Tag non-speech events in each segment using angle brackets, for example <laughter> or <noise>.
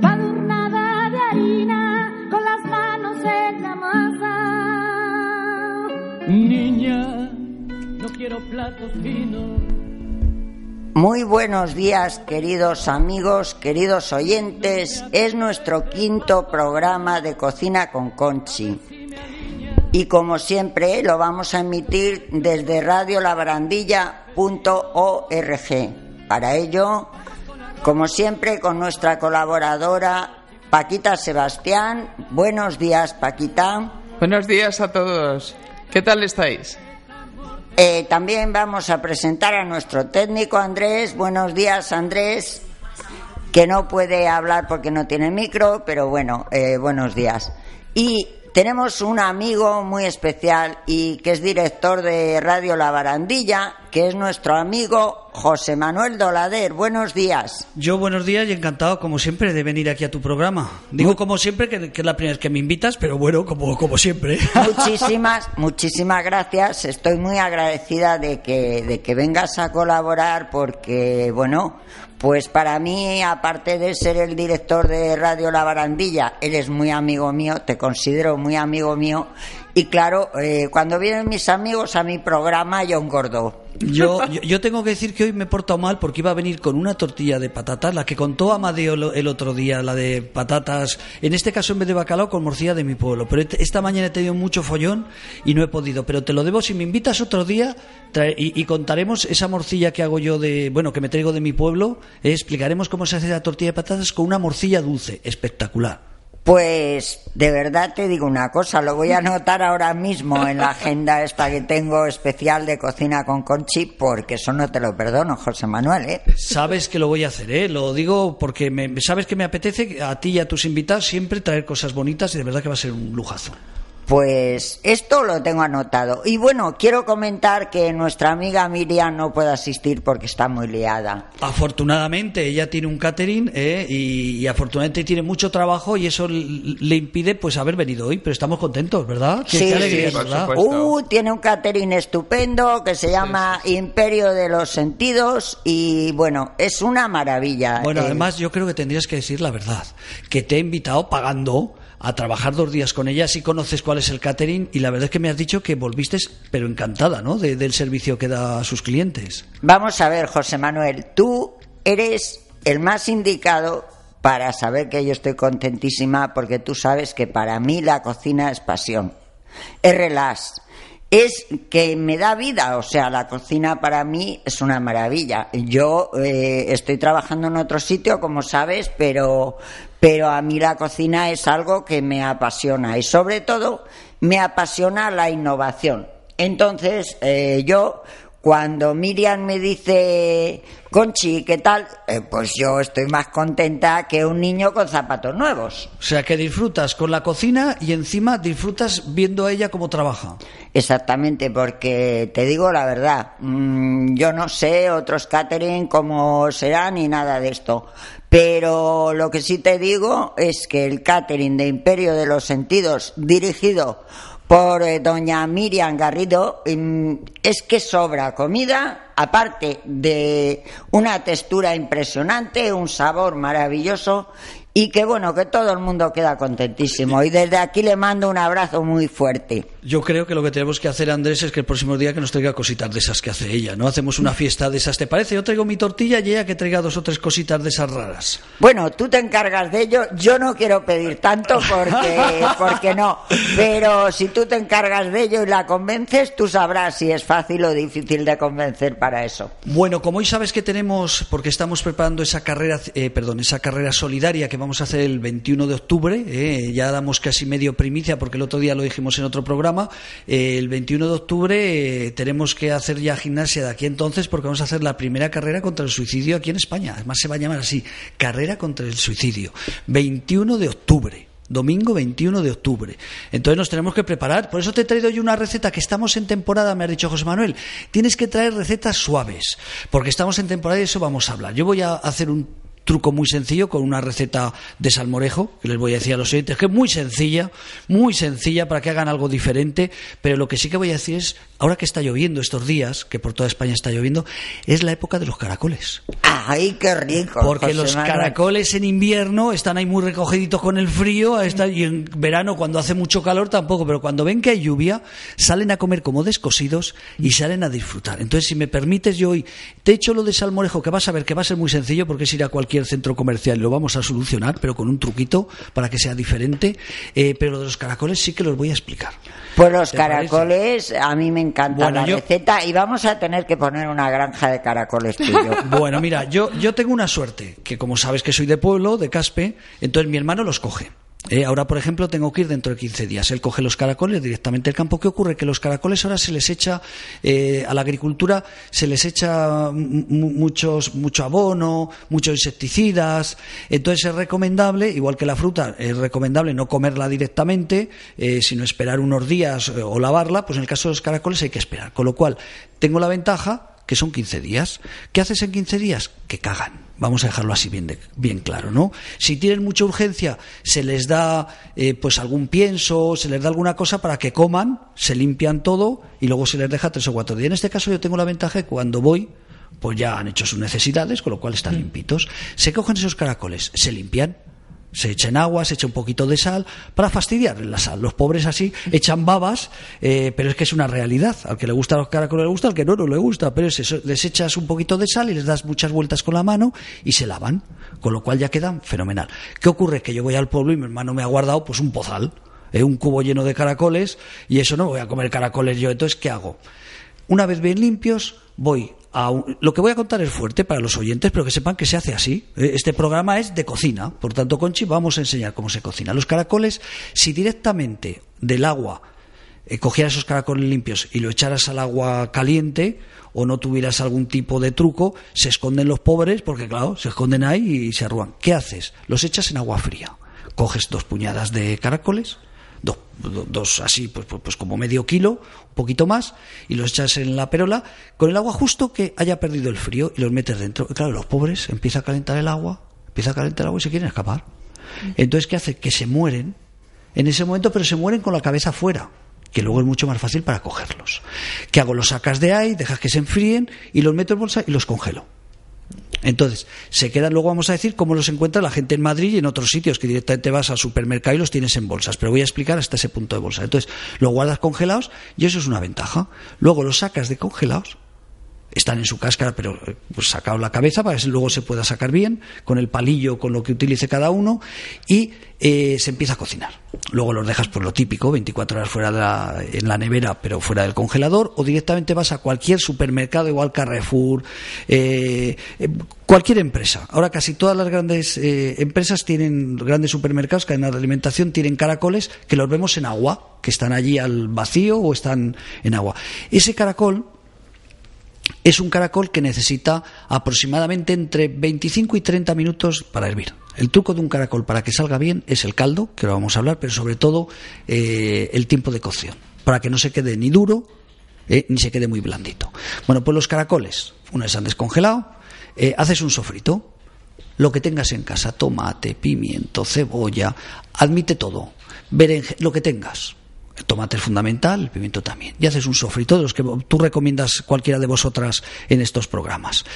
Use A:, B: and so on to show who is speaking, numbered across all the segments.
A: de harina, con las manos en la masa.
B: Niña, no quiero platos finos.
C: Muy buenos días, queridos amigos, queridos oyentes. Es nuestro quinto programa de Cocina con Conchi. Y como siempre, lo vamos a emitir desde radiolabarandilla.org. Para ello, como siempre, con nuestra colaboradora Paquita Sebastián. Buenos días, Paquita.
D: Buenos días a todos. ¿Qué tal estáis?
C: Eh, también vamos a presentar a nuestro técnico Andrés. Buenos días, Andrés, que no puede hablar porque no tiene micro, pero bueno, eh, buenos días. Y tenemos un amigo muy especial y que es director de Radio La Barandilla, que es nuestro amigo José Manuel Dolader. Buenos días.
E: Yo buenos días y encantado, como siempre, de venir aquí a tu programa. Digo como siempre, que, que es la primera vez que me invitas, pero bueno, como, como siempre. <laughs>
C: Muchísimas, muchísimas gracias. Estoy muy agradecida de que, de que vengas a colaborar porque, bueno, pues para mí, aparte de ser el director de Radio La Barandilla, eres muy amigo mío, te considero muy amigo mío. Y claro, eh, cuando vienen mis amigos a mi programa, yo engordo.
E: Yo, yo, yo tengo que decir que hoy me he portado mal porque iba a venir con una tortilla de patatas, la que contó Amadeo el otro día, la de patatas, en este caso en vez de bacalao con morcilla de mi pueblo. Pero et- esta mañana he tenido mucho follón y no he podido. Pero te lo debo, si me invitas otro día trae- y, y contaremos esa morcilla que hago yo de, bueno, que me traigo de mi pueblo, eh, explicaremos cómo se hace la tortilla de patatas con una morcilla dulce, espectacular.
C: Pues de verdad te digo una cosa, lo voy a anotar ahora mismo en la agenda esta que tengo especial de cocina con Conchi, porque eso no te lo perdono, José Manuel, ¿eh?
E: Sabes que lo voy a hacer, ¿eh? Lo digo porque me, sabes que me apetece a ti y a tus invitados siempre traer cosas bonitas y de verdad que va a ser un lujazo.
C: Pues esto lo tengo anotado. Y bueno, quiero comentar que nuestra amiga Miriam no puede asistir porque está muy liada.
E: Afortunadamente ella tiene un catering ¿eh? y, y afortunadamente tiene mucho trabajo y eso le impide pues haber venido hoy, pero estamos contentos, ¿verdad? Qué- qué alegría,
D: supuesto.
C: Uh, tiene un catering estupendo que se llama Imperio de los Sentidos y bueno, es una maravilla.
E: Bueno,
C: Eh,
E: además yo creo que tendrías que decir la verdad, que te he invitado pagando a trabajar dos días con ella, si conoces cuál es el catering y la verdad es que me has dicho que volviste pero encantada, ¿no? De- del servicio que da a sus clientes.
C: Vamos a ver, José Manuel, tú eres el más indicado para saber que yo estoy contentísima porque tú sabes que para mí la cocina es pasión, es relax, es que me da vida, o sea, la cocina para mí es una maravilla. Yo eh, estoy trabajando en otro sitio, como sabes, pero, pero a mí la cocina es algo que me apasiona y sobre todo me apasiona la innovación. Entonces, eh, yo cuando Miriam me dice, Conchi, ¿qué tal? Eh, pues yo estoy más contenta que un niño con zapatos nuevos.
E: O sea, que disfrutas con la cocina y encima disfrutas viendo a ella cómo trabaja.
C: Exactamente, porque te digo la verdad, mm, yo no sé otros catering cómo serán ni nada de esto, pero lo que sí te digo es que el catering de Imperio de los Sentidos, dirigido por eh, doña Miriam Garrido, es que sobra comida, aparte de una textura impresionante, un sabor maravilloso y que bueno, que todo el mundo queda contentísimo. Y desde aquí le mando un abrazo muy fuerte.
E: Yo creo que lo que tenemos que hacer, Andrés, es que el próximo día que nos traiga cositas de esas que hace ella, ¿no? Hacemos una fiesta de esas, ¿te parece? Yo traigo mi tortilla y ella que traiga dos o tres cositas de esas raras.
C: Bueno, tú te encargas de ello. Yo no quiero pedir tanto porque, <laughs> porque no. Pero si tú te encargas de ello y la convences, tú sabrás si es fácil o difícil de convencer para eso.
E: Bueno, como hoy sabes que tenemos, porque estamos preparando esa carrera, eh, perdón, esa carrera solidaria que vamos a hacer el 21 de octubre, eh, ya damos casi medio primicia porque el otro día lo dijimos en otro programa, eh, el 21 de octubre eh, tenemos que hacer ya gimnasia de aquí entonces porque vamos a hacer la primera carrera contra el suicidio aquí en España. Además se va a llamar así, Carrera contra el Suicidio. 21 de octubre domingo 21 de octubre. Entonces nos tenemos que preparar. Por eso te he traído yo una receta que estamos en temporada, me ha dicho José Manuel. Tienes que traer recetas suaves, porque estamos en temporada y eso vamos a hablar. Yo voy a hacer un truco muy sencillo con una receta de salmorejo, que les voy a decir a los oyentes, que es muy sencilla, muy sencilla para que hagan algo diferente, pero lo que sí que voy a decir es, ahora que está lloviendo estos días, que por toda España está lloviendo, es la época de los caracoles.
C: ¡Ay, qué rico!
E: Porque
C: José
E: los
C: Manuel.
E: caracoles en invierno están ahí muy recogiditos con el frío, y en verano cuando hace mucho calor tampoco, pero cuando ven que hay lluvia, salen a comer como descosidos y salen a disfrutar. Entonces, si me permites, yo hoy te echo lo de salmorejo, que vas a ver que va a ser muy sencillo porque es ir a cualquier centro comercial y lo vamos a solucionar, pero con un truquito para que sea diferente. Eh, pero lo de los caracoles sí que los voy a explicar.
C: Pues los caracoles, a mí me encanta
E: Bueno,
C: la
E: yo-
C: receta y vamos a tener que poner una granja de caracoles tú y yo. <laughs>
E: Bueno, mira, yo, yo tengo una suerte, que como sabes que soy de pueblo, de Caspe, entonces mi hermano los coge. Eh, ahora, por ejemplo, tengo que ir dentro de 15 días. Él coge los caracoles directamente del campo. ¿Qué ocurre? Que los caracoles ahora se les echa, eh, a la agricultura, se les echa mu- mu- muchos, mucho abono, muchos insecticidas. Entonces es recomendable, igual que la fruta, es recomendable no comerla directamente, eh, sino esperar unos días eh, o lavarla. Pues en el caso de los caracoles hay que esperar. Con lo cual, tengo la ventaja que son 15 días. ¿Qué haces en 15 días? Que cagan. Vamos a dejarlo así bien, de- bien claro, ¿no? Si tienen mucha urgencia, se les da eh, pues algún pienso, se les da alguna cosa para que coman, se limpian todo y luego se les deja tres o cuatro días. En este caso yo tengo la ventaja de que cuando voy, pues ya han hecho sus necesidades, con lo cual están limpitos. Se cogen esos caracoles, se limpian, se echan agua, se echa un poquito de sal para fastidiar la sal. Los pobres así echan babas, eh, pero es que es una realidad. Al que le gusta los caracoles le gusta, al que no, no le gusta. Pero es les echas un poquito de sal y les das muchas vueltas con la mano y se lavan. Con lo cual ya quedan fenomenal. ¿Qué ocurre? Que yo voy al pueblo y mi hermano me ha guardado pues un pozal, eh, un cubo lleno de caracoles y eso no voy a comer caracoles yo. Entonces, ¿qué hago? Una vez bien limpios, voy lo que voy a contar es fuerte para los oyentes, pero que sepan que se hace así. Eh, Este programa es de cocina, por tanto, Conchi, vamos a enseñar cómo se cocina. Los caracoles, si directamente del agua eh, cogieras esos caracoles limpios y lo echaras al agua caliente o no tuvieras algún tipo de truco, se esconden los pobres porque, claro, se esconden ahí y se arrugan. ¿Qué haces? Los echas en agua fría. Coges dos puñadas de caracoles, dos, do- dos así, pues, pues, pues como medio kilo, un poquito más, y los echas en la perola con el agua justo que haya perdido el frío y los metes dentro. Y claro, los pobres empieza a calentar el agua, empieza a calentar el agua y se quieren escapar. Entonces, ¿qué hace? Que se mueren en ese momento, pero se mueren con la cabeza fuera que luego es mucho más fácil para cogerlos. ¿Qué hago? Los sacas de ahí, dejas que se enfríen y los meto en bolsa y los congelo. Entonces, se quedan, luego vamos a decir cómo los encuentra la gente en Madrid y en otros sitios, que directamente vas al supermercado y los tienes en bolsas. Pero voy a explicar hasta ese punto de bolsa. Entonces, los guardas congelados y eso es una ventaja. Luego los sacas de congelados, están en su cáscara, pero eh, pues sacado la cabeza para que luego se pueda sacar bien, con el palillo, con lo que utilice cada uno, y eh, se empieza a cocinar. Luego los dejas por lo típico, 24 horas fuera de la, en la nevera, pero fuera del congelador, o directamente vas a cualquier supermercado, igual Carrefour, eh, eh, cualquier empresa. Ahora casi todas las grandes eh, empresas tienen, grandes supermercados, cadenas de alimentación, tienen caracoles que los vemos en agua, que están allí al vacío o están en agua. Ese caracol es un caracol que necesita aproximadamente entre 25 y 30 minutos para hervir. El truco de un caracol para que salga bien es el caldo, que lo vamos a hablar, pero sobre todo eh, el tiempo de cocción, para que no se quede ni duro eh, ni se quede muy blandito. Bueno, pues los caracoles, una vez han descongelado, eh, haces un sofrito, lo que tengas en casa, tomate, pimiento, cebolla, admite todo, lo que tengas. El tomate es fundamental, el pimiento también. Y haces un sofrito de los que tú recomiendas cualquiera de vosotras en estos programas.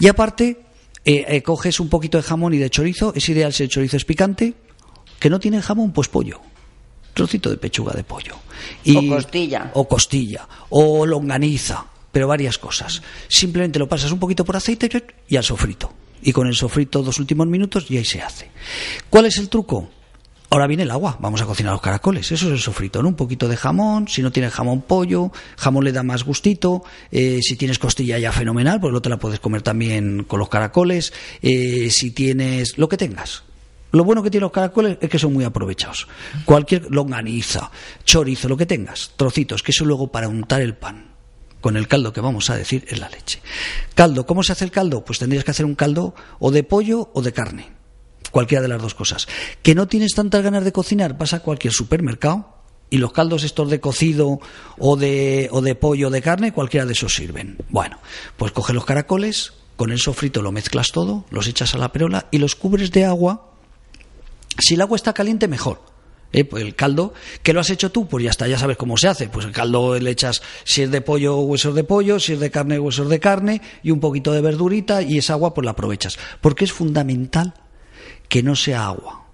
E: Y aparte, eh, eh, coges un poquito de jamón y de chorizo. Es ideal si el chorizo es picante. Que no tiene jamón, pues pollo. Trocito de pechuga de pollo.
C: O costilla.
E: O costilla. O longaniza. Pero varias cosas. Simplemente lo pasas un poquito por aceite y al sofrito. Y con el sofrito dos últimos minutos y ahí se hace. ¿Cuál es el truco? Ahora viene el agua, vamos a cocinar los caracoles. Eso es el sofrito, ¿no? Un poquito de jamón, si no tienes jamón, pollo, jamón le da más gustito, eh, si tienes costilla ya fenomenal, pues no te la puedes comer también con los caracoles, eh, si tienes lo que tengas. Lo bueno que tienen los caracoles es que son muy aprovechados. Cualquier longaniza, chorizo, lo que tengas, trocitos, que eso luego para untar el pan con el caldo que vamos a decir es la leche. Caldo, ¿cómo se hace el caldo? Pues tendrías que hacer un caldo o de pollo o de carne. Cualquiera de las dos cosas. Que no tienes tantas ganas de cocinar, vas a cualquier supermercado y los caldos estos de cocido o de, o de pollo o de carne, cualquiera de esos sirven. Bueno, pues coge los caracoles, con el sofrito lo mezclas todo, los echas a la perola y los cubres de agua. Si el agua está caliente, mejor. Eh, pues el caldo, ¿qué lo has hecho tú? Pues ya está, ya sabes cómo se hace. Pues el caldo le echas, si es de pollo, huesos de pollo, si es de carne, huesos de carne, y un poquito de verdurita, y esa agua pues la aprovechas. Porque es fundamental que no sea agua.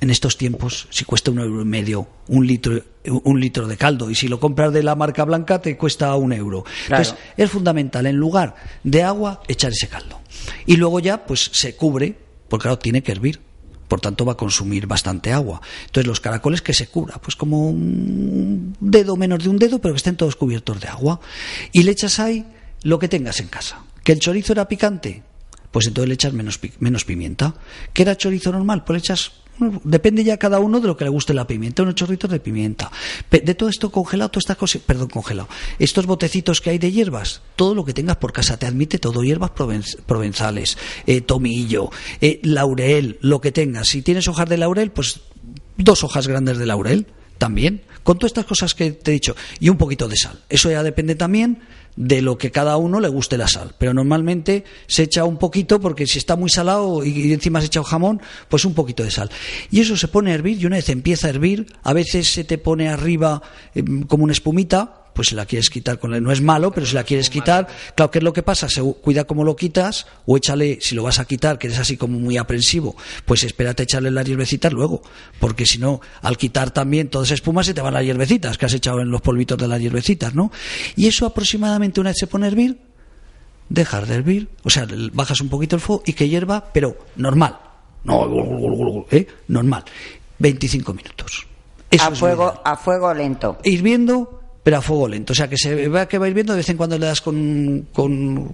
E: En estos tiempos, si cuesta un euro y medio un litro, un litro de caldo, y si lo compras de la marca blanca, te cuesta un euro. Entonces, es fundamental, en lugar de agua, echar ese caldo. Y luego ya, pues se cubre, porque claro, tiene que hervir por tanto va a consumir bastante agua. Entonces los caracoles que se cubra, pues como un dedo menos de un dedo, pero que estén todos cubiertos de agua. Y le echas ahí lo que tengas en casa. ¿Que el chorizo era picante? Pues entonces le echas menos, menos pimienta. ¿Que era chorizo normal? Pues le echas Depende ya cada uno de lo que le guste la pimienta, unos chorritos de pimienta. De todo esto congelado, todas estas cosas, perdón, congelado. Estos botecitos que hay de hierbas, todo lo que tengas por casa te admite todo, hierbas provenzales, eh, tomillo, eh, laurel, lo que tengas. Si tienes hojas de laurel, pues dos hojas grandes de laurel también, con todas estas cosas que te he dicho, y un poquito de sal. Eso ya depende también de lo que cada uno le guste la sal. Pero normalmente se echa un poquito porque si está muy salado y encima se echa un jamón, pues un poquito de sal. Y eso se pone a hervir y una vez empieza a hervir, a veces se te pone arriba em, como una espumita pues si la quieres quitar con no es malo, pero si la quieres quitar, claro, ¿qué es lo que pasa? Se cuida cómo lo quitas o échale, si lo vas a quitar, que eres así como muy aprensivo, pues espérate echarle las hierbecitas luego, porque si no, al quitar también todas esas espumas se te van las hierbecitas que has echado en los polvitos de las hierbecitas, ¿no? Y eso aproximadamente una vez se pone a hervir, dejar de hervir, o sea, bajas un poquito el fuego y que hierva, pero normal, no, ¿eh? normal, 25 minutos.
C: a, fuego, a fuego lento.
E: Hirviendo pero a fuego lento. O sea, que se vea que va hirviendo, de vez en cuando le das con, con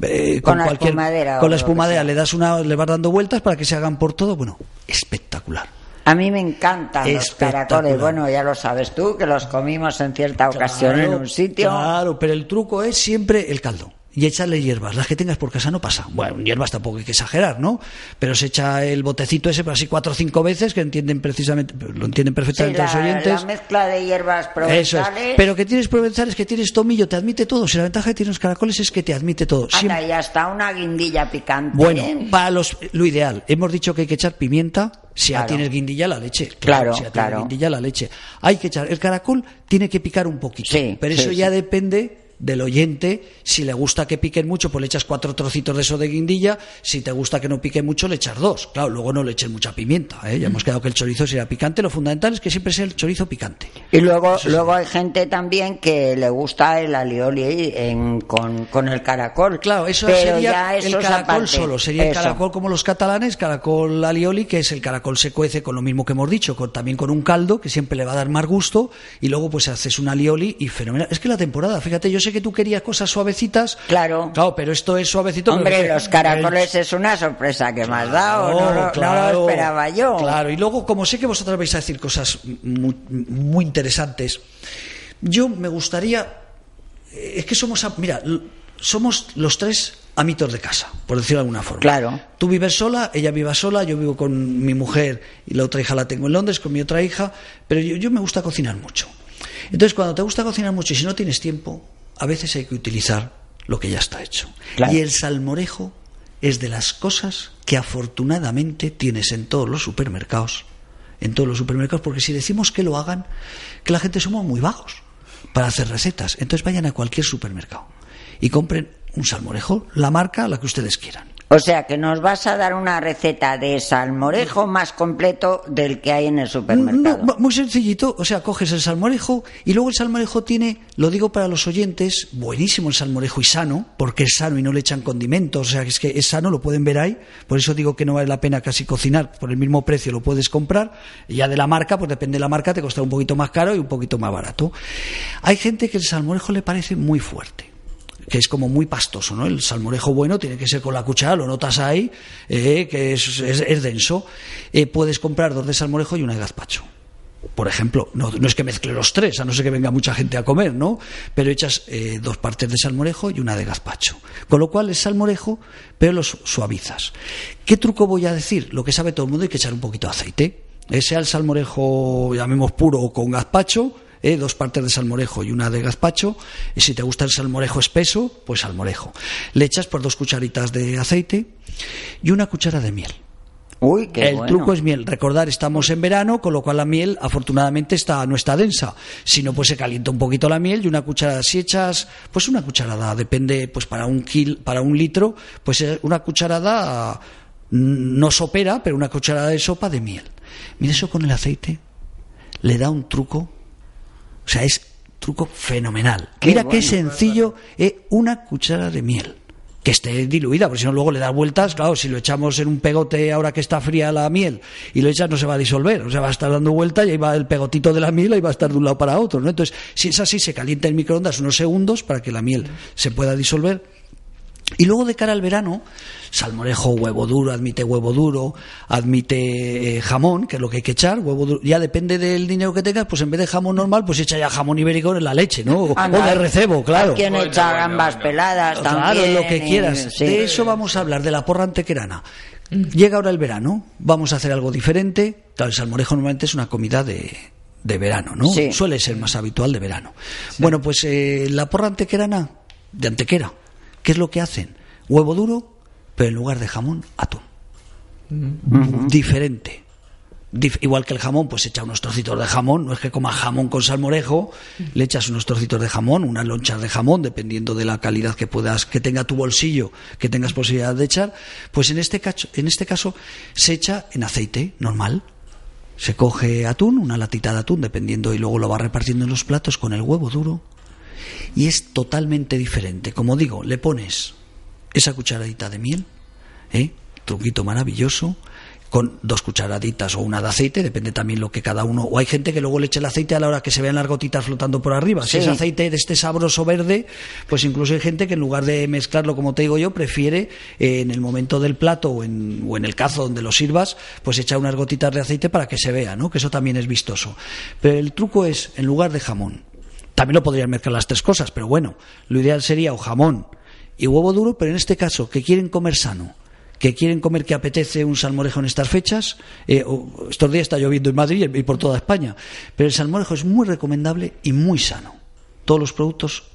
C: eh, con, cualquier espumadera
E: con la espumadera le das una le vas dando vueltas para que se hagan por todo. Bueno espectacular.
C: A mí me encantan los caracoles. Bueno ya lo sabes tú que los comimos en cierta ocasión en un sitio.
E: claro pero el truco es siempre el caldo y echarle hierbas. Las que tengas por casa no pasa. Bueno, hierbas tampoco hay que exagerar, ¿no? Pero se echa el botecito ese, pero así cuatro o cinco veces, que entienden precisamente, lo entienden perfectamente los oyentes.
C: La mezcla de hierbas provenzales.
E: Eso Pero que tienes provenzales, que tienes tomillo, te admite todo. Si la ventaja que tienen los caracoles es que te admite todo.
C: Anda, y hasta una guindilla picante.
E: Bueno, para los, lo ideal. Hemos dicho que hay que echar pimienta, si ya tienes guindilla la leche.
C: Claro,
E: si ya
C: claro.
E: tienes guindilla la leche. Hay que echar. El caracol tiene que picar un poquito.
C: Sí,
E: pero eso ya depende del oyente. Si le gusta que piquen mucho, pues le echas cuatro trocitos de eso de guindilla. Si te gusta que no pique mucho, le echas dos. Claro, luego no le eches mucha pimienta. ¿eh? Ya hemos quedado que el chorizo sea picante. Lo fundamental es que siempre sea el chorizo picante.
C: Y luego, luego hay gente también que le gusta el alioli con, el caracol.
E: Claro, eso sería el caracol solo. Sería el caracol como los catalanes, caracol alioli, que es el caracol se cuece con lo mismo que hemos dicho, con, también con un caldo, que siempre le va a dar más gusto. Y luego pues haces un alioli y fenomenal. Es que la temporada, fíjate, yo sé que tú querías cosas suavecitas.
C: Claro.
E: Claro, pero esto es suavecito.
C: Hombre, los caracoles es una sorpresa que me has dado. No, lo esperaba yo.
E: Claro, y luego, como sé que vosotros vais a decir cosas muy, muy interesantes, yo me gustaría. Es que somos. Mira, somos los tres amitos de casa, por decirlo de alguna forma.
C: Claro.
E: Tú vives sola, ella viva sola, yo vivo con mi mujer y la otra hija la tengo en Londres con mi otra hija, pero yo, yo me gusta cocinar mucho. Entonces, cuando te gusta cocinar mucho y si no tienes tiempo, a veces hay que utilizar lo que ya está hecho. Y el salmorejo es de las cosas que afortunadamente tienes en todos los supermercados. En todos los supermercados, porque si decimos que lo hagan, que la gente somos muy vagos para hacer recetas. Entonces vayan a cualquier supermercado y compren un salmorejo, la marca, la que ustedes quieran.
C: O sea que nos vas a dar una receta de salmorejo más completo del que hay en el supermercado.
E: Muy sencillito, o sea, coges el salmorejo y luego el salmorejo tiene, lo digo para los oyentes, buenísimo el salmorejo y sano, porque es sano y no le echan condimentos, o sea, es que es sano, lo pueden ver ahí, por eso digo que no vale la pena casi cocinar, por el mismo precio lo puedes comprar, ya de la marca, pues depende de la marca, te costará un poquito más caro y un poquito más barato. Hay gente que el salmorejo le parece muy fuerte que es como muy pastoso, ¿no? El salmorejo bueno tiene que ser con la cuchara, lo notas ahí, eh, que es, es- denso. Eh, puedes comprar dos de salmorejo y una de gazpacho. Por ejemplo, no, no es que mezcle los tres, a no ser que venga mucha gente a comer, ¿no? Pero echas eh, dos partes de salmorejo y una de gazpacho. Con lo cual es salmorejo, pero los suavizas. ¿Qué truco voy a decir? Lo que sabe todo el mundo hay que echar un poquito de aceite. Eh, sea el salmorejo, llamemos puro o con gazpacho, eh, dos partes de salmorejo y una de gazpacho. Y si te gusta el salmorejo espeso, pues salmorejo. Le echas por dos cucharitas de aceite y una cuchara de miel.
C: Uy, qué
E: el
C: bueno.
E: truco es miel. Recordar, estamos en verano, con lo cual la miel, afortunadamente, está, no está densa. Si no, pues se calienta un poquito la miel y una cucharada. Si echas, pues una cucharada, depende, pues para un kil, para un litro, pues una cucharada mm, no sopera, pero una cucharada de sopa de miel. Mira eso con el aceite, le da un truco. O sea, es truco fenomenal.
C: Qué
E: Mira qué sencillo, eh, una cuchara de miel que esté diluida, porque si no luego le das vueltas, claro, si lo echamos en un pegote ahora que está fría la miel y lo echas no se va a disolver, o sea, va a estar dando vueltas y ahí va el pegotito de la miel y va a estar de un lado para otro, ¿no? Entonces, si es así, se calienta en microondas unos segundos para que la miel se pueda disolver. Y luego de cara al verano, salmorejo, huevo duro, admite huevo duro, admite eh, jamón, que es lo que hay que echar, huevo duro. Ya depende del dinero que tengas, pues en vez de jamón normal, pues echa ya jamón ibérico en la leche, ¿no? O,
C: Anda,
E: o de recebo, claro.
C: Quien echa gambas peladas
E: Claro,
C: también.
E: lo que
C: y-
E: quieras.
C: sí.
E: De eso vamos a hablar, de la porra antequerana. Llega ahora el verano, vamos a hacer algo diferente. Claro, el salmorejo normalmente es una comida de, de verano, ¿no?
C: Sí.
E: Suele ser más habitual de verano. Bueno, pues eh, la porra antequerana, de antequera, ¿qué es lo que hacen? Huevo duro, pero en lugar de jamón, atún. Diferente. Dif- igual que el jamón, pues echa unos trocitos de jamón, no es que comas jamón con salmorejo, le echas unos trocitos de jamón, unas lonchas de jamón, dependiendo de la calidad que puedas, que tenga tu bolsillo, que tengas posibilidad de echar, pues en este caso, en este caso se echa en aceite normal. Se coge atún, una latita de atún, dependiendo, y luego lo va repartiendo en los platos con el huevo duro. Y es totalmente diferente. Como digo, le pones esa cucharadita de miel, ¿eh? truquito maravilloso, con dos cucharaditas o una de aceite, depende también lo que cada uno. O hay gente que luego le echa el aceite a la hora que se vean las gotitas flotando por arriba. Si es aceite de este sabroso verde, pues incluso hay gente que en lugar de mezclarlo, como te digo yo, prefiere eh, en el momento del plato o en, o en el cazo donde lo sirvas, pues echar unas gotitas de aceite para que se vea, ¿no? Que eso también es vistoso. Pero el truco es, en lugar de jamón, también lo podrían mezclar las tres cosas, pero bueno, lo ideal sería o jamón y huevo duro, pero en este caso, que quieren comer sano, que quieren comer que apetece un salmorejo en estas fechas, eh, estos días está lloviendo en Madrid y por toda España, pero el salmorejo es muy recomendable y muy sano. Todos los productos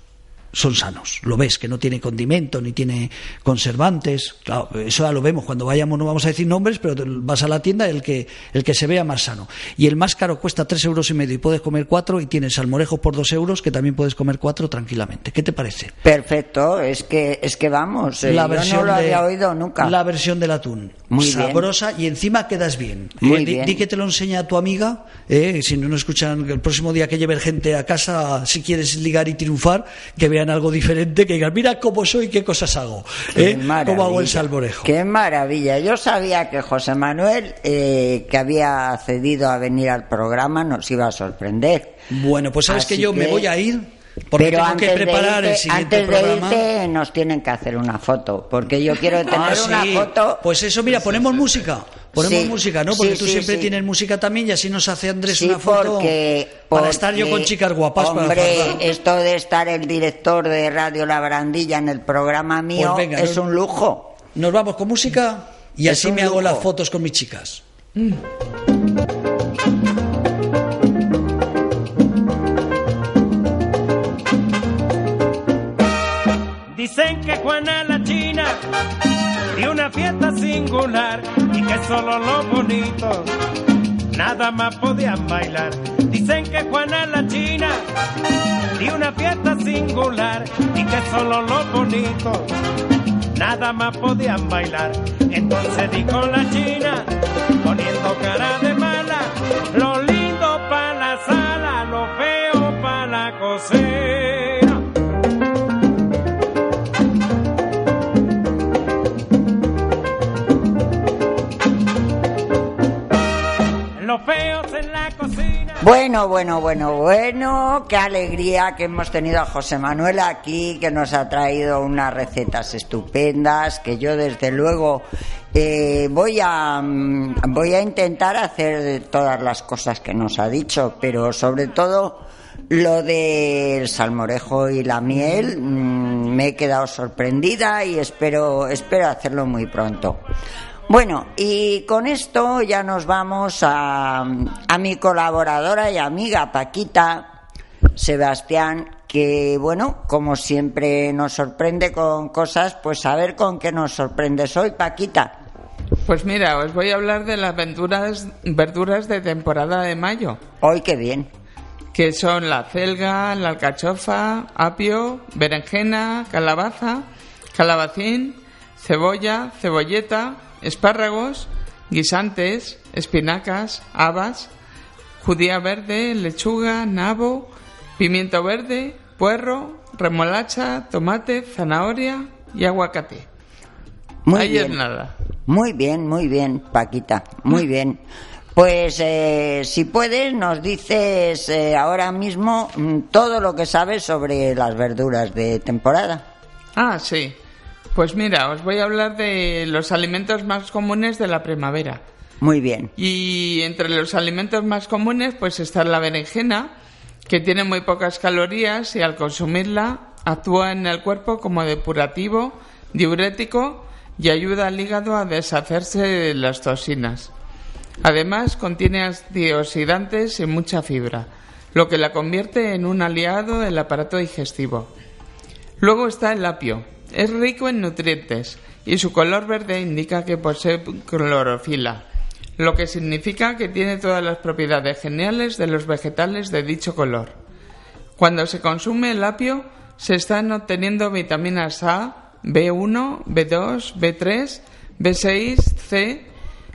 E: son sanos. Lo ves, que no tiene condimento ni tiene conservantes. Claro, eso ya lo vemos cuando vayamos, no vamos a decir nombres, pero vas a la tienda el que, el que se vea más sano. Y el más caro cuesta tres euros y medio y puedes comer cuatro y tienes salmorejos por dos euros que también puedes comer cuatro tranquilamente. ¿Qué te parece?
C: Perfecto, es que, es que vamos, eh,
E: la
C: yo
E: versión
C: no lo
E: de-
C: había oído nunca.
E: La versión del atún.
C: Muy bien.
E: Sabrosa y encima quedas bien.
C: Muy
E: Eh, di que te lo enseña a tu amiga, eh, si no nos escuchan el próximo día que lleve gente a casa, si quieres ligar y triunfar, que vean algo diferente, que digan, mira cómo soy, qué cosas hago, eh, cómo hago el salmorejo.
C: Qué maravilla. Yo sabía que José Manuel, eh, que había accedido a venir al programa, nos iba a sorprender.
E: Bueno, pues sabes
C: Así
E: que yo me voy a ir porque
C: Pero
E: tengo
C: antes
E: que
C: de
E: preparar el siguiente
C: antes de
E: programa.
C: irte nos tienen que hacer una foto, porque yo quiero tener
E: Ah,
C: una
E: sí.
C: foto.
E: Pues eso, mira, ponemos música. Ponemos
C: Sí,
E: música, ¿no? Porque
C: sí,
E: tú
C: sí,
E: siempre
C: sí.
E: tienes música también y así nos hace Andrés
C: Sí,
E: una foto
C: porque,
E: para estar yo con chicas guapas. para
C: Hombre,
E: fardar.
C: esto de estar el director de Radio La Barandilla en el programa mío
E: Pues venga,
C: es un lujo.
E: Nos vamos con música y
C: Es
E: así me hago las fotos con mis chicas.
F: Dicen que Juana la China dio una fiesta singular y que solo los bonitos nada más podían bailar. Dicen que Juana la China dio una fiesta singular y que solo los bonitos nada más podían bailar. Entonces dijo la China, poniendo cara de mala, lo
C: Bueno, bueno, bueno, bueno, qué alegría que hemos tenido a José Manuel aquí, que nos ha traído unas recetas estupendas, que yo desde luego eh, voy a mm, voy a intentar hacer todas las cosas que nos ha dicho, pero sobre todo lo del salmorejo y la miel mm, me he quedado sorprendida y espero espero hacerlo muy pronto. Bueno, y con esto ya nos vamos a, a mi colaboradora y amiga Paquita Sebastián, que bueno, como siempre nos sorprende con cosas, pues a ver con qué nos sorprendes hoy, Paquita.
D: Pues mira, os voy a hablar de las verduras, verduras de temporada de mayo.
C: Hoy qué bien.
D: Que son la celga, la alcachofa, apio, berenjena, calabaza, calabacín, cebolla, cebolleta, espárragos, guisantes, espinacas, habas, judía verde, lechuga, nabo, pimiento verde, puerro, remolacha, tomate, zanahoria y aguacate.
C: Muy
D: Ahí
C: bien.
D: es nada.
C: Muy bien, muy bien, Paquita, muy bien. Pues eh, si puedes, nos dices eh, ahora mismo mm, todo lo que sabes sobre las verduras de temporada.
D: Ah, sí. Pues mira, os voy a hablar de los alimentos más comunes de la primavera.
C: Muy bien.
D: Y entre los alimentos más comunes, pues está la berenjena, que tiene muy pocas calorías y al consumirla actúa en el cuerpo como depurativo, diurético y ayuda al hígado a deshacerse de las toxinas. Además, contiene antioxidantes y mucha fibra, lo que la convierte en un aliado del aparato digestivo. Luego está el apio. Es rico en nutrientes y su color verde indica que posee clorofila, lo que significa que tiene todas las propiedades geniales de los vegetales de dicho color. Cuando se consume el apio, se están obteniendo vitaminas A, B1, B2, B3, B6, C,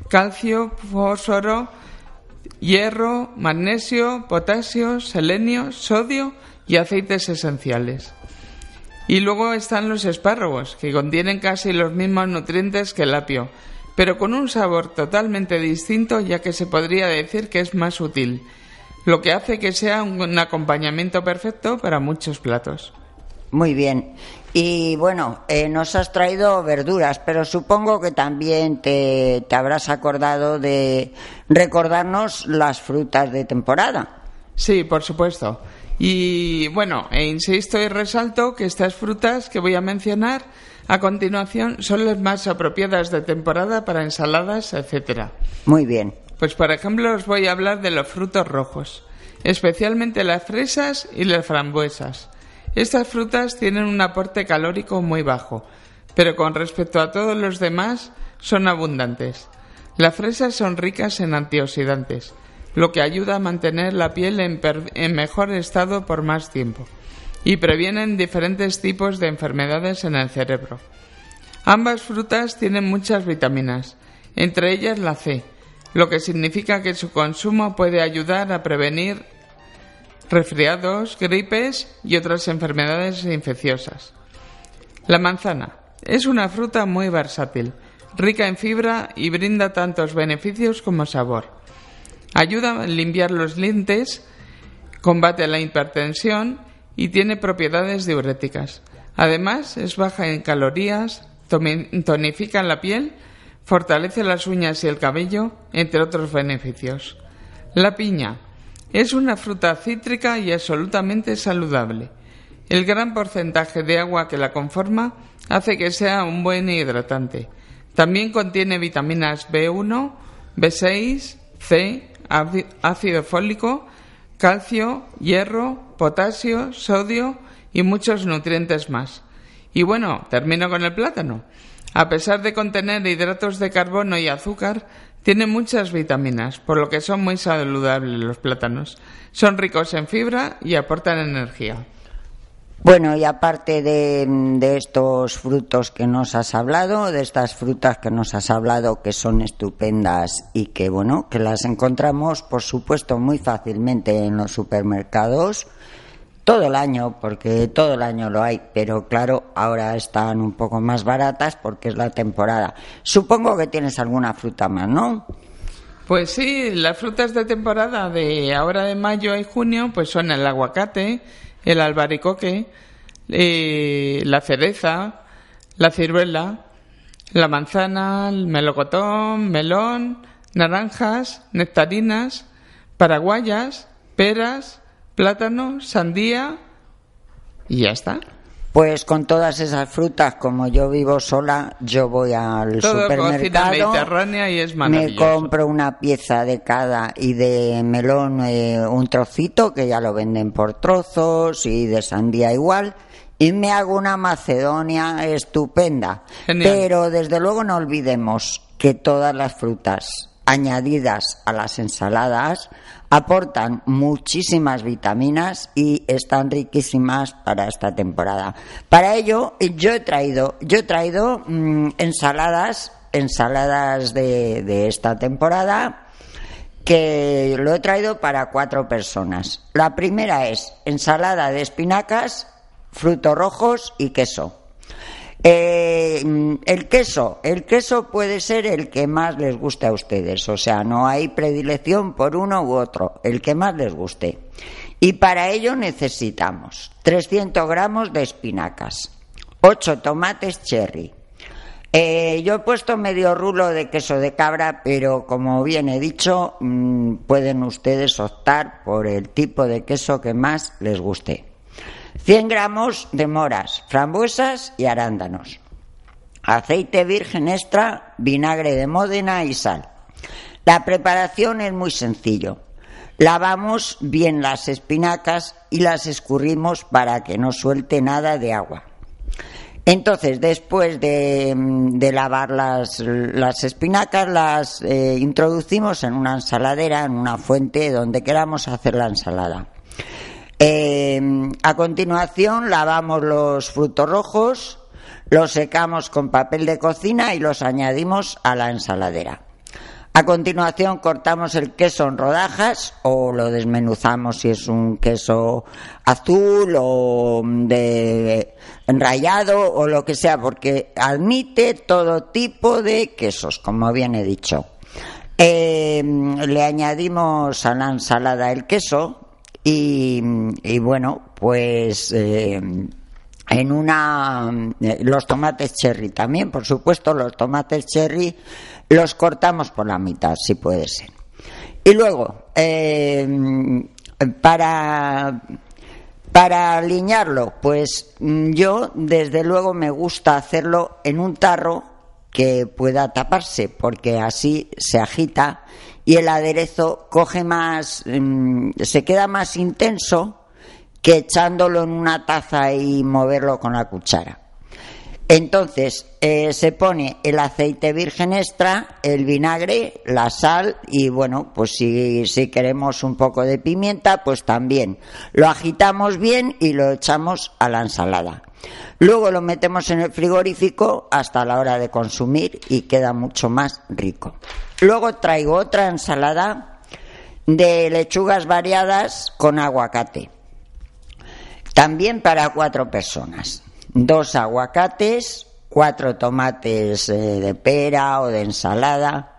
D: calcio, fósforo, hierro, magnesio, potasio, selenio, sodio y aceites esenciales. Y luego están los espárragos, que contienen casi los mismos nutrientes que el apio, pero con un sabor totalmente distinto ya que se podría decir que es más útil, lo que hace que sea un acompañamiento perfecto para muchos platos.
C: Muy bien. Y bueno, eh, nos has traído verduras, pero supongo que también te, te habrás acordado de recordarnos las frutas de temporada.
D: Sí, por supuesto. Y bueno, e insisto y resalto que estas frutas que voy a mencionar a continuación son las más apropiadas de temporada para ensaladas, etcétera.
C: Muy bien.
D: Pues por ejemplo os voy a hablar de los frutos rojos, especialmente las fresas y las frambuesas. Estas frutas tienen un aporte calórico muy bajo, pero con respecto a todos los demás son abundantes. Las fresas son ricas en antioxidantes, lo que ayuda a mantener la piel en, mejor estado por más tiempo y previenen diferentes tipos de enfermedades en el cerebro. Ambas frutas tienen muchas vitaminas, entre ellas la C, lo que significa que su consumo puede ayudar a prevenir resfriados, gripes y otras enfermedades infecciosas. La manzana es una fruta muy versátil, rica en fibra y brinda tantos beneficios como sabor. Ayuda a limpiar los dientes, combate la hipertensión y tiene propiedades diuréticas. Además, es baja en calorías, tonifica la piel, fortalece las uñas y el cabello, entre otros beneficios. La piña es una fruta cítrica y absolutamente saludable. El gran porcentaje de agua que la conforma hace que sea un buen hidratante. También contiene vitaminas B1, B6, C, ácido fólico, calcio, hierro, potasio, sodio y muchos nutrientes más. Y bueno, termino con el plátano. A pesar de contener hidratos de carbono y azúcar, tiene muchas vitaminas, por lo que son muy saludables los plátanos. Son ricos en fibra y aportan energía.
C: Bueno, y aparte de, de estos frutos que nos has hablado, de estas frutas que nos has hablado que son estupendas y que, bueno, que las encontramos, por supuesto, muy fácilmente en los supermercados todo el año, porque todo el año lo hay, pero claro, ahora están un poco más baratas porque es la temporada. Supongo que tienes alguna fruta más, ¿no?
D: Pues sí, las frutas de temporada de ahora de mayo y junio pues son el aguacate, el albaricoque, eh, la cereza, la ciruela, la manzana, el melocotón, melón, naranjas, nectarinas, paraguayas, peras, plátano, sandía y ya está.
C: Pues con todas esas frutas, como yo vivo sola, yo voy al
D: Todo
C: supermercado,
D: mediterránea y es
C: me compro una pieza de cada y de melón eh, un trocito, que ya lo venden por trozos, y de sandía igual, y me hago una macedonia estupenda.
D: Genial.
C: Pero desde luego no olvidemos que todas las frutas añadidas a las ensaladas aportan muchísimas vitaminas y están riquísimas para esta temporada. Para ello yo he traído, yo he traído mm, ensaladas, ensaladas de, de esta temporada que lo he traído para cuatro personas. La primera es ensalada de espinacas, frutos rojos y queso. Eh, el queso, el queso puede ser el que más les guste a ustedes, o sea, no hay predilección por uno u otro, el que más les guste. Y para ello necesitamos 300 gramos de espinacas, 8 tomates cherry. Eh, yo he puesto medio rulo de queso de cabra, pero como bien he dicho, mm, pueden ustedes optar por el tipo de queso que más les guste. 100 gramos de moras, frambuesas y arándanos. Aceite virgen extra, vinagre de Módena y sal. La preparación es muy sencillo. Lavamos bien las espinacas y las escurrimos para que no suelte nada de agua. Entonces, después de, de lavar las, las espinacas, las eh, introducimos en una ensaladera, en una fuente donde queramos hacer la ensalada. Eh, a continuación lavamos los frutos rojos, los secamos con papel de cocina y los añadimos a la ensaladera. A continuación cortamos el queso en rodajas o lo desmenuzamos si es un queso azul o de enrayado o lo que sea, porque admite todo tipo de quesos, como bien he dicho. Eh, le añadimos a la ensalada el queso, y, y bueno, pues eh, en una. eh, Los tomates cherry también, por supuesto, los tomates cherry los cortamos por la mitad, si puede ser. Y luego, eh, para. Para aliñarlo, pues yo desde luego me gusta hacerlo en un tarro que pueda taparse, porque así se agita y el aderezo coge más, mm, se queda más intenso que echándolo en una taza y moverlo con la cuchara. Entonces eh, se pone el aceite virgen extra, el vinagre, la sal y bueno, pues si, si queremos un poco de pimienta, pues también. Lo agitamos bien y lo echamos a la ensalada. Luego lo metemos en el frigorífico hasta la hora de consumir y queda mucho más rico. Luego traigo otra ensalada de lechugas variadas con aguacate. También para cuatro personas. Dos aguacates, cuatro tomates eh, de pera o de ensalada,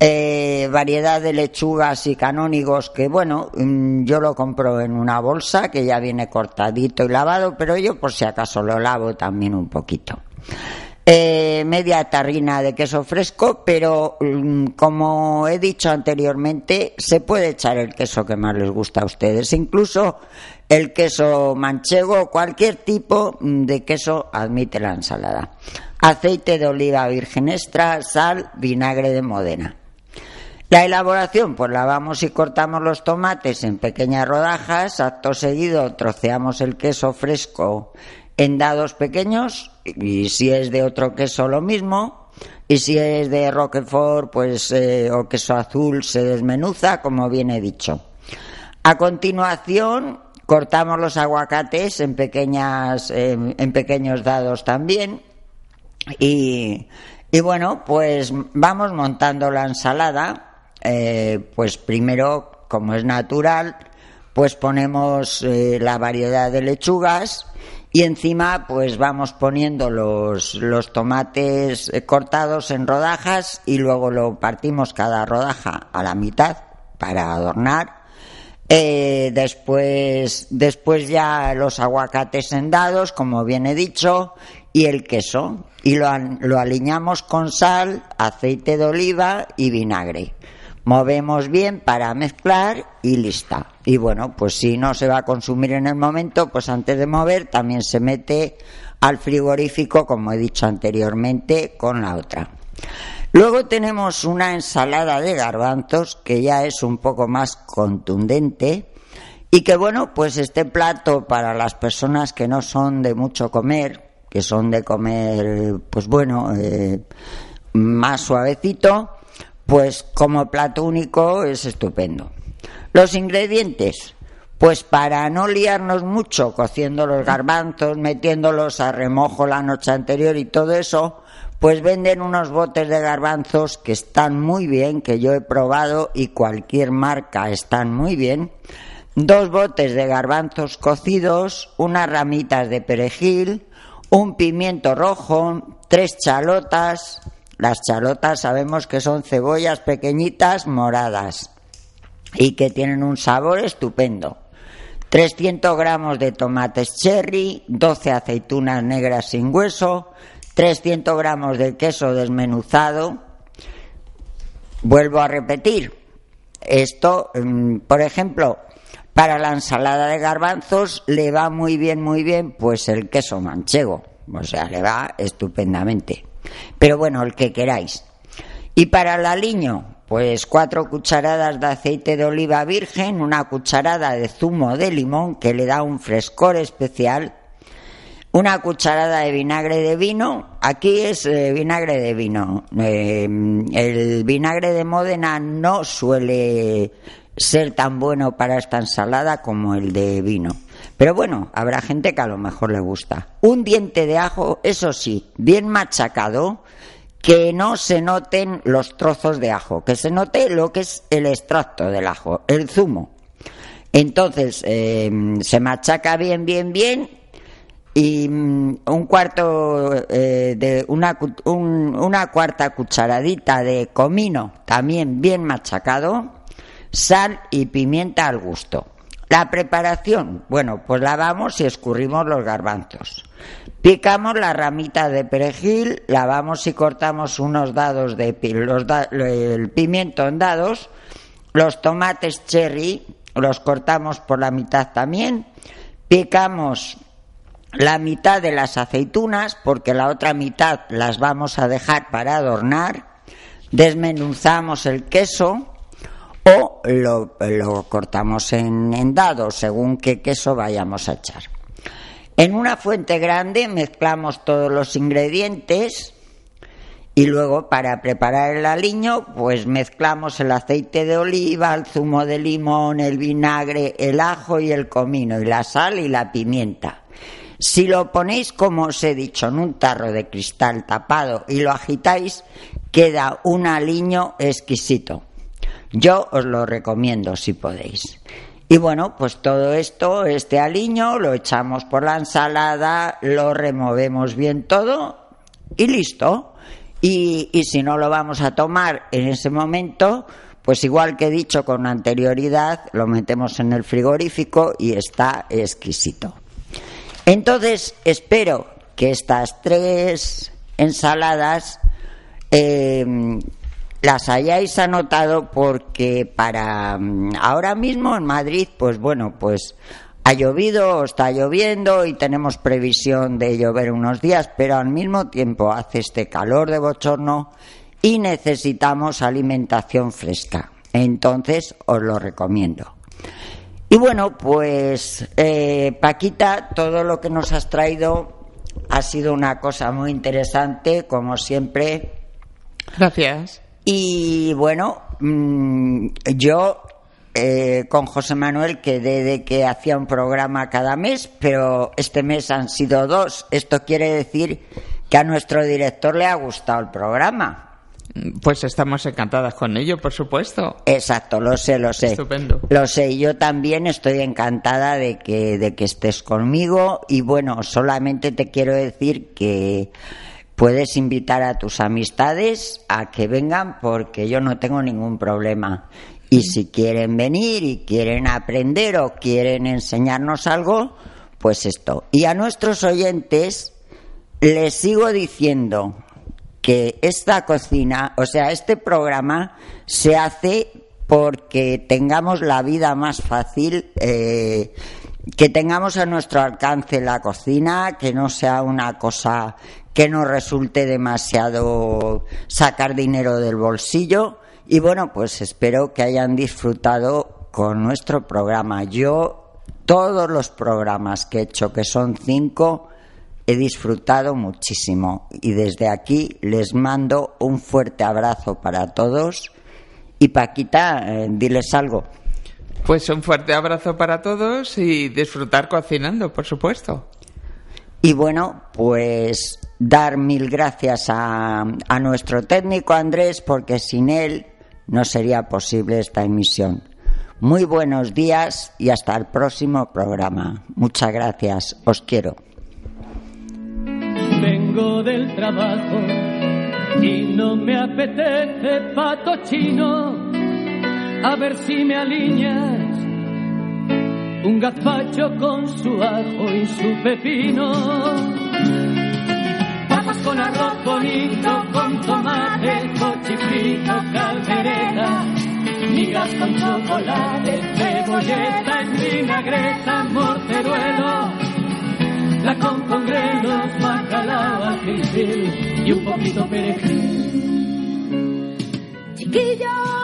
C: eh, variedad de lechugas y canónigos que, bueno, mm, yo lo compro en una bolsa que ya viene cortadito y lavado, pero yo por si acaso lo lavo también un poquito. Eh, media tarrina de queso fresco, pero mm, como he dicho anteriormente, se puede echar el queso que más les gusta a ustedes, incluso el queso manchego cualquier tipo mm, de queso admite la ensalada. Aceite de oliva virgen extra, sal, vinagre de Modena. La elaboración, pues lavamos y cortamos los tomates en pequeñas rodajas, acto seguido troceamos el queso fresco en dados pequeños y si es de otro queso lo mismo y si es de Roquefort pues eh, o queso azul se desmenuza como bien he dicho. A continuación cortamos los aguacates en pequeñas en, pequeños dados también y bueno pues vamos montando la ensalada eh, pues primero como es natural pues ponemos eh, la variedad de lechugas y encima pues vamos poniendo los, tomates eh, cortados en rodajas y luego lo partimos cada rodaja a la mitad para adornar. Después, después ya los aguacates en dados, como bien he dicho, y el queso. Y lo, lo aliñamos con sal, aceite de oliva y vinagre. Movemos bien para mezclar y lista. Y bueno, pues si no se va a consumir en el momento, pues antes de mover también se mete al frigorífico, como he dicho anteriormente, con la otra. Luego tenemos una ensalada de garbanzos que ya es un poco más contundente y que bueno, pues este plato para las personas que no son de mucho comer, que son de comer, pues bueno, eh, más suavecito, pues como plato único es estupendo. Los ingredientes, pues para no liarnos mucho cociendo los garbanzos, metiéndolos a remojo la noche anterior y todo eso, pues venden unos botes de garbanzos que están muy bien, que yo he probado y cualquier marca están muy bien. Dos botes de garbanzos cocidos, unas ramitas de perejil, un pimiento rojo, tres chalotas. Las chalotas sabemos que son cebollas pequeñitas moradas y que tienen un sabor estupendo. 300 gramos de tomates cherry, 12 aceitunas negras sin hueso, 300 gramos de queso desmenuzado. Vuelvo a repetir, esto, mm, por ejemplo, para la ensalada de garbanzos le va muy bien, muy bien, pues el queso manchego, o sea, le va estupendamente. Pero bueno, el que queráis. Y para el aliño, pues cuatro cucharadas de aceite de oliva virgen, una cucharada de zumo de limón que le da un frescor especial, una cucharada de vinagre de vino. Aquí es eh, vinagre de vino. Eh, el vinagre de Módena no suele ser tan bueno para esta ensalada como el de vino. Pero bueno, habrá gente que a lo mejor le gusta. Un diente de ajo, eso sí, bien machacado, que no se noten los trozos de ajo, que se note lo que es el extracto del ajo, el zumo. Entonces, eh, se machaca bien, bien, bien y mm, un cuarto eh, de una cuarta cucharadita de comino también bien machacado, sal y pimienta al gusto. La preparación, bueno, pues lavamos y escurrimos los garbanzos. Picamos la ramita de perejil, lavamos y cortamos unos dados de los el pimiento en dados, los tomates cherry los cortamos por la mitad también, picamos la mitad de las aceitunas, porque la otra mitad las vamos a dejar para adornar, desmenuzamos el queso o lo, cortamos en, en dados según qué queso vayamos a echar. En una fuente grande mezclamos todos los ingredientes y luego para preparar el aliño pues mezclamos el aceite de oliva, el zumo de limón, el vinagre, el ajo y el comino y la sal y la pimienta. Si lo ponéis, como os he dicho, en un tarro de cristal tapado y lo agitáis, queda un aliño exquisito. Yo os lo recomiendo si podéis. Y bueno, pues todo esto, este aliño, lo echamos por la ensalada, lo removemos bien todo y listo. Y, y si no lo vamos a tomar en ese momento, pues igual que he dicho con anterioridad, lo metemos en el frigorífico y está exquisito. Entonces, espero que estas tres ensaladas eh, las hayáis anotado porque para mm, ahora mismo en Madrid, pues bueno, pues ha llovido, está lloviendo y tenemos previsión de llover unos días, pero al mismo tiempo hace este calor de bochorno y necesitamos alimentación fresca. Entonces, os lo recomiendo. Y bueno, pues eh, Paquita, todo lo que nos has traído ha sido una cosa muy interesante, como siempre.
D: Gracias.
C: Y bueno, mm, yo eh, con José Manuel quedé de que hacía un programa cada mes, pero este mes han sido dos. Esto quiere decir que a nuestro director le ha gustado el programa.
D: Pues estamos encantadas con ello, por supuesto.
C: Exacto, lo sé, lo sé.
D: Estupendo.
C: Lo sé, yo también estoy encantada de que, de que estés conmigo y bueno, solamente te quiero decir que puedes invitar a tus amistades a que vengan porque yo no tengo ningún problema. Y si quieren venir y quieren aprender o quieren enseñarnos algo, pues esto. Y a nuestros oyentes les sigo diciendo que esta cocina, o sea, este programa se hace porque tengamos la vida más fácil, eh, que tengamos a nuestro alcance la cocina, que no sea una cosa que nos resulte demasiado sacar dinero del bolsillo. Y bueno, pues espero que hayan disfrutado con nuestro programa. Yo, todos los programas que he hecho, que son cinco, he disfrutado muchísimo. Y desde aquí les mando un fuerte abrazo para todos. Y Paquita, eh, diles algo.
D: Pues un fuerte abrazo para todos y disfrutar cocinando, por supuesto.
C: Y bueno, pues dar mil gracias a, a nuestro técnico Andrés, porque sin él no sería posible esta emisión. Muy buenos días y hasta el próximo programa. Muchas gracias. Os quiero.
B: Vengo del trabajo y no me apetece pato chino. A ver si me alineas un gazpacho con su ajo y su pepino. Papas con arroz bonito, con tomate, cochifrito, caldereta. Migas con chocolate, cebolleta en vinagreta, morteruelo. La con con grelos, bacalao, y un poquito perejil.
G: Chiquillo.